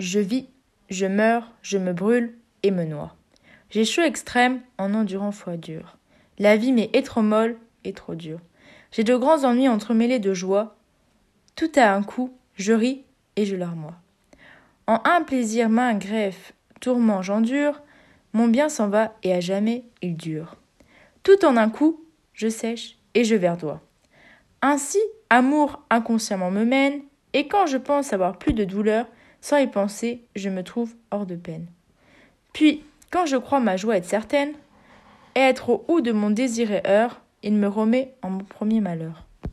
Je vis, je meurs, je me brûle et me noie. J'ai chaud extrême en endurant foi dure. La vie m'est et trop molle et trop dure. J'ai de grands ennuis entremêlés de joie. Tout à un coup, je ris et je larmoie. En un plaisir main greffe, tourment j'endure, mon bien s'en va et à jamais il dure. Tout en un coup, je sèche et je verdois. Ainsi, amour inconsciemment me mène, et quand je pense avoir plus de douleur, sans y penser, je me trouve hors de peine. Puis, quand je crois ma joie être certaine, et être au haut de mon désir et heure, il me remet en mon premier malheur.